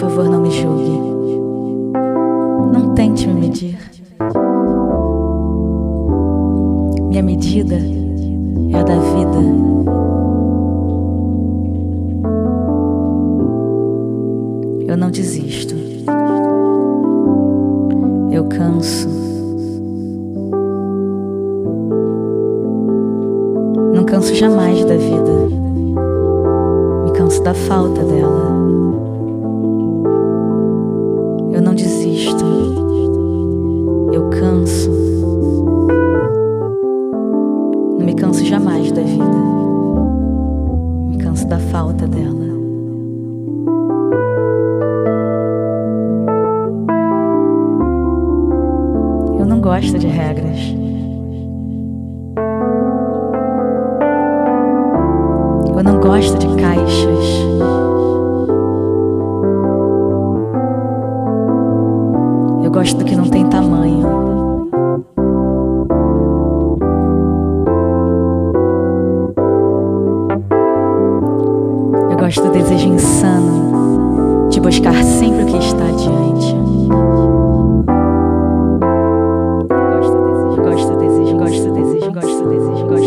favor, não me julgue. Não tente me medir. Minha medida é a da vida. Eu não desisto. Eu canso. Não canso jamais da vida. Me canso da falta dela. Da vida. Me canso da falta dela. Eu não gosto de regras. Eu não gosto de caixas. Eu gosto do que não tem tamanho. gosto do desejo insano de buscar sempre o que está diante. Gosto, do desejo, gosto, do desejo, gosto, do desejo, gosto, do desejo, gosto.